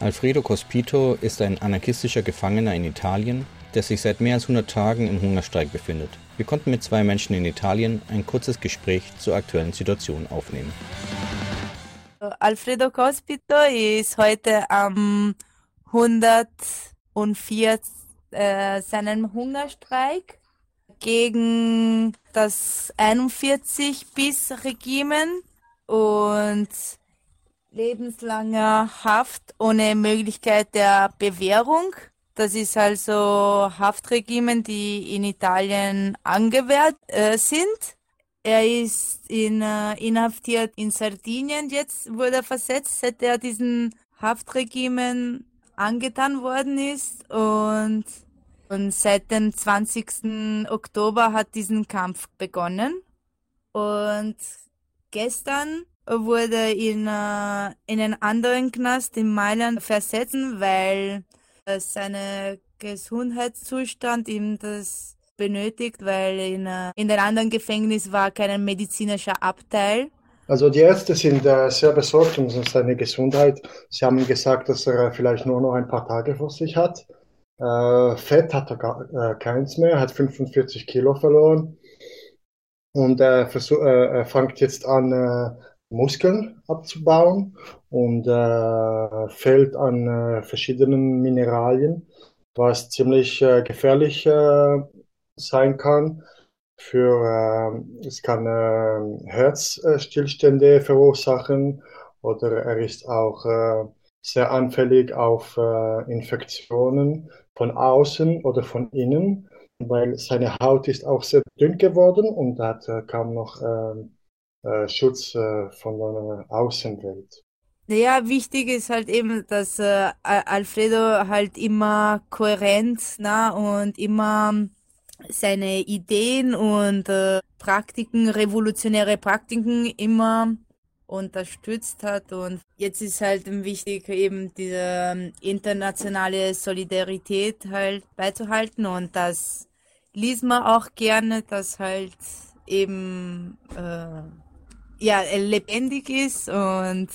Alfredo Cospito ist ein anarchistischer Gefangener in Italien, der sich seit mehr als 100 Tagen im Hungerstreik befindet. Wir konnten mit zwei Menschen in Italien ein kurzes Gespräch zur aktuellen Situation aufnehmen. Alfredo Cospito ist heute am 104 äh, seinem Hungerstreik gegen das 41 bis Regimen und lebenslanger Haft ohne Möglichkeit der Bewährung. Das ist also Haftregimen, die in Italien angewehrt äh, sind. Er ist in, äh, inhaftiert in Sardinien. Jetzt wurde er versetzt, seit er diesen Haftregimen angetan worden ist. Und, und seit dem 20. Oktober hat diesen Kampf begonnen. Und gestern wurde in, äh, in einen anderen Knast in Mailand versetzt, weil äh, sein Gesundheitszustand ihm das benötigt, weil in, äh, in dem anderen Gefängnis war kein medizinischer Abteil. Also die Ärzte sind sehr besorgt um seine Gesundheit. Sie haben gesagt, dass er vielleicht nur noch ein paar Tage vor sich hat. Fett hat er gar, keins mehr, hat 45 Kilo verloren. Und er, versuch, er fängt jetzt an, Muskeln abzubauen und äh, fällt an äh, verschiedenen Mineralien, was ziemlich äh, gefährlich äh, sein kann. Für äh, es kann äh, Herzstillstände verursachen oder er ist auch äh, sehr anfällig auf äh, Infektionen von außen oder von innen, weil seine Haut ist auch sehr dünn geworden und hat äh, kaum noch äh, Schutz äh, von der Außenwelt. Ja, wichtig ist halt eben, dass äh, Alfredo halt immer kohärent na, und immer seine Ideen und äh, Praktiken, revolutionäre Praktiken immer unterstützt hat. Und jetzt ist halt wichtig, eben diese ähm, internationale Solidarität halt beizuhalten. Und das liest man auch gerne, dass halt eben äh, ja, lebendig ist und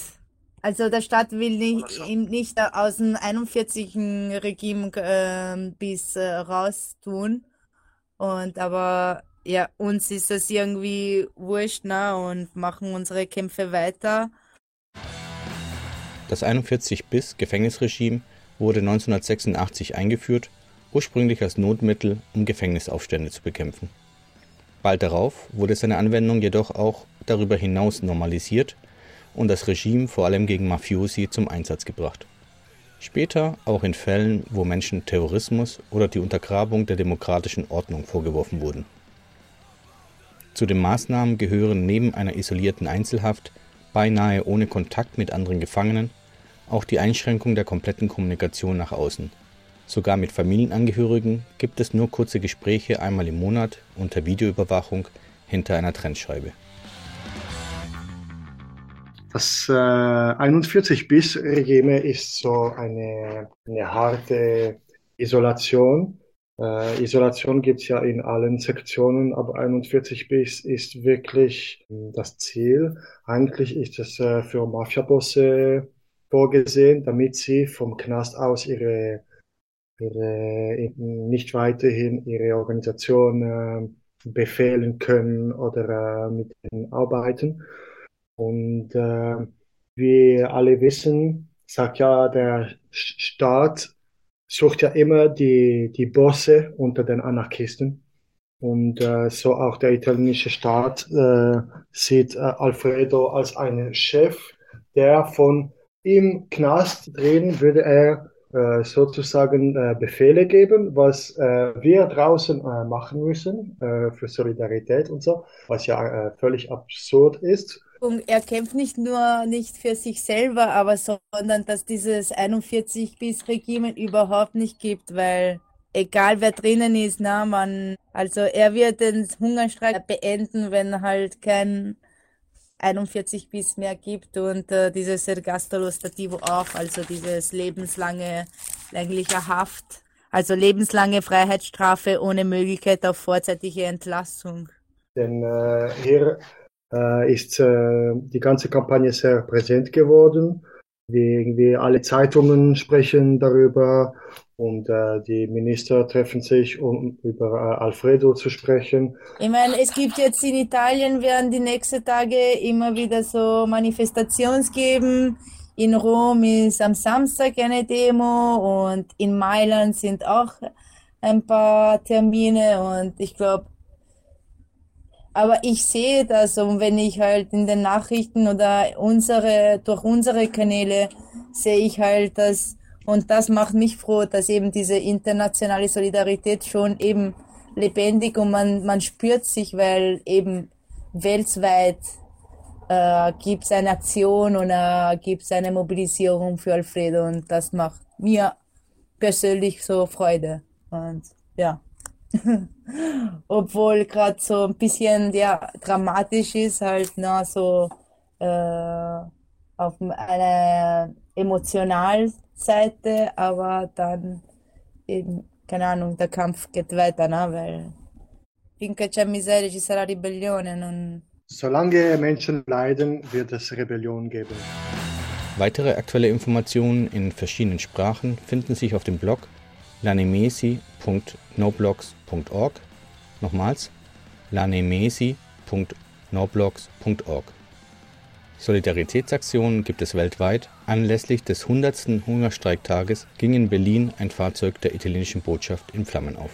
also der Staat will nicht, ihm nicht aus dem 41. Regime äh, bis äh, raus tun. Und aber ja, uns ist das irgendwie wurscht, ne? Und machen unsere Kämpfe weiter. Das 41 bis Gefängnisregime wurde 1986 eingeführt, ursprünglich als Notmittel, um Gefängnisaufstände zu bekämpfen. Bald darauf wurde seine Anwendung jedoch auch darüber hinaus normalisiert und das Regime vor allem gegen Mafiosi zum Einsatz gebracht. Später auch in Fällen, wo Menschen Terrorismus oder die Untergrabung der demokratischen Ordnung vorgeworfen wurden. Zu den Maßnahmen gehören neben einer isolierten Einzelhaft, beinahe ohne Kontakt mit anderen Gefangenen, auch die Einschränkung der kompletten Kommunikation nach außen Sogar mit Familienangehörigen gibt es nur kurze Gespräche einmal im Monat unter Videoüberwachung hinter einer Trennscheibe. Das äh, 41-Bis-Regime ist so eine, eine harte Isolation. Äh, Isolation gibt es ja in allen Sektionen, aber 41 bis ist wirklich das Ziel. Eigentlich ist es äh, für Mafiabosse vorgesehen, damit sie vom Knast aus ihre ihre, nicht weiterhin ihre Organisation äh, befehlen können oder äh, mit ihnen arbeiten. Und äh, wie alle wissen, sagt ja der Staat, sucht ja immer die, die Bosse unter den Anarchisten. Und äh, so auch der italienische Staat äh, sieht äh, Alfredo als einen Chef, der von im Knast drin würde er äh, sozusagen äh, Befehle geben, was äh, wir draußen äh, machen müssen äh, für Solidarität und so, was ja völlig absurd ist. Und er kämpft nicht nur nicht für sich selber, aber sondern dass dieses 41 bis Regime überhaupt nicht gibt, weil egal wer drinnen ist, na man, also er wird den Hungerstreik beenden, wenn halt kein 41 bis mehr gibt und äh, dieses Ergastolo Stativo auch, also dieses lebenslange längliche Haft, also lebenslange Freiheitsstrafe ohne Möglichkeit auf vorzeitige Entlassung. Denn äh, hier äh, ist äh, die ganze Kampagne sehr präsent geworden wie irgendwie alle Zeitungen sprechen darüber und äh, die Minister treffen sich, um über äh, Alfredo zu sprechen. Ich meine, es gibt jetzt in Italien, werden die nächsten Tage immer wieder so Manifestations geben. In Rom ist am Samstag eine Demo und in Mailand sind auch ein paar Termine und ich glaube, aber ich sehe das und wenn ich halt in den Nachrichten oder unsere, durch unsere Kanäle sehe ich halt, dass, und das macht mich froh, dass eben diese internationale Solidarität schon eben lebendig und man, man spürt sich, weil eben weltweit äh, gibt es eine Aktion oder gibt es eine Mobilisierung für Alfredo und das macht mir persönlich so Freude. Und ja. Obwohl gerade so ein bisschen ja, dramatisch ist, halt ne, so äh, auf einer emotionalen Seite, aber dann eben, keine Ahnung, der Kampf geht weiter, ne, weil finché c'è miseria ci sarà ribellione. Non... Solange Menschen leiden, wird es Rebellion geben. Weitere aktuelle Informationen in verschiedenen Sprachen finden sich auf dem Blog lanemesi.noblogs.org. Nochmals lanemesi.noblogs.org. Solidaritätsaktionen gibt es weltweit. Anlässlich des 100. Hungerstreiktages ging in Berlin ein Fahrzeug der italienischen Botschaft in Flammen auf